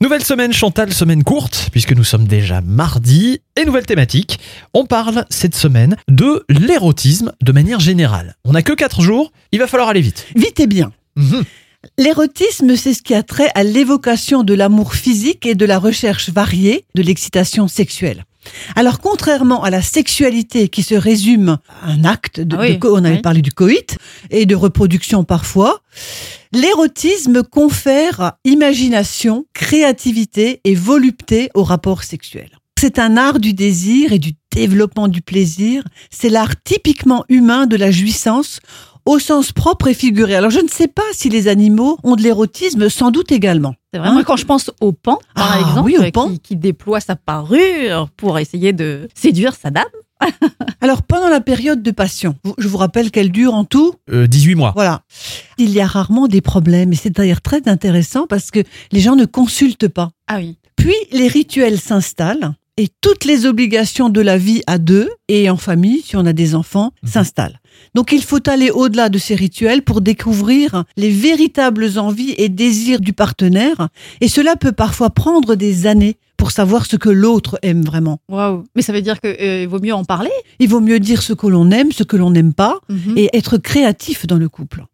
Nouvelle semaine Chantal, semaine courte, puisque nous sommes déjà mardi, et nouvelle thématique. On parle cette semaine de l'érotisme de manière générale. On n'a que 4 jours, il va falloir aller vite. Vite et bien. Mhm. L'érotisme, c'est ce qui a trait à l'évocation de l'amour physique et de la recherche variée de l'excitation sexuelle. Alors, contrairement à la sexualité qui se résume à un acte, de, Ah oui, de co- on avait oui. parlé du coït et de reproduction parfois, l'érotisme confère imagination, créativité et volupté au rapport sexuel. C'est un art du désir et du développement du plaisir. C'est l'art typiquement humain de la jouissance au sens propre et figuré. Alors je ne sais pas si les animaux ont de l'érotisme, sans doute également. C'est vrai. Moi, quand je pense au pan, par Ah, exemple, oui, au euh, pan. Qui, qui déploie sa parure pour essayer de séduire sa dame. Alors pendant la période de passion, je vous rappelle qu'elle dure en tout Euh, 18 mois. Voilà. Il y a rarement des problèmes et c'est d'ailleurs très intéressant parce que les gens ne consultent pas. Ah oui. Puis les rituels s'installent et toutes les obligations de la vie à deux et en famille, si on a des enfants, Mhm. s'installent. Donc il faut aller au-delà de ces rituels pour découvrir les véritables envies et désirs du partenaire et cela peut parfois prendre des années pour savoir ce que l'autre aime vraiment. Waouh. Mais ça veut dire qu'il vaut mieux en parler? Il vaut mieux dire ce que l'on aime, ce que l'on n'aime pas Mhm. et être créatif dans le couple.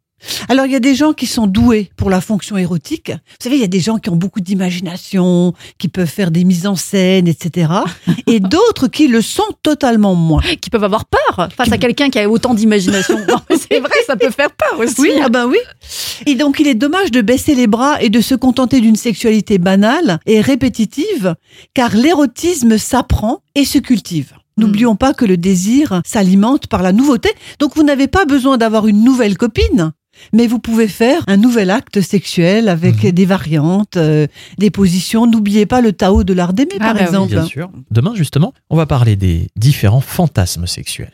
Alors, il y a des gens qui sont doués pour la fonction érotique. Vous savez, il y a des gens qui ont beaucoup d'imagination, qui peuvent faire des mises en scène, etc. Et d'autres qui le sont totalement moins. Qui peuvent avoir peur face Qui- à quelqu'un qui a autant d'imagination. C'est vrai, ça peut faire peur aussi. Oui, ah ben oui. Et donc, il est dommage de baisser les bras et de se contenter d'une sexualité banale et répétitive, car l'érotisme s'apprend et se cultive. N'oublions pas que le désir s'alimente par la nouveauté. Donc, vous n'avez pas besoin d'avoir une nouvelle copine. Mais vous pouvez faire un nouvel acte sexuel avec Mhm. des variantes, euh, des positions. N'oubliez pas le Tao de l'art d'aimer, Ah par bah oui, exemple. Bien sûr. Demain, justement, on va parler des différents fantasmes sexuels.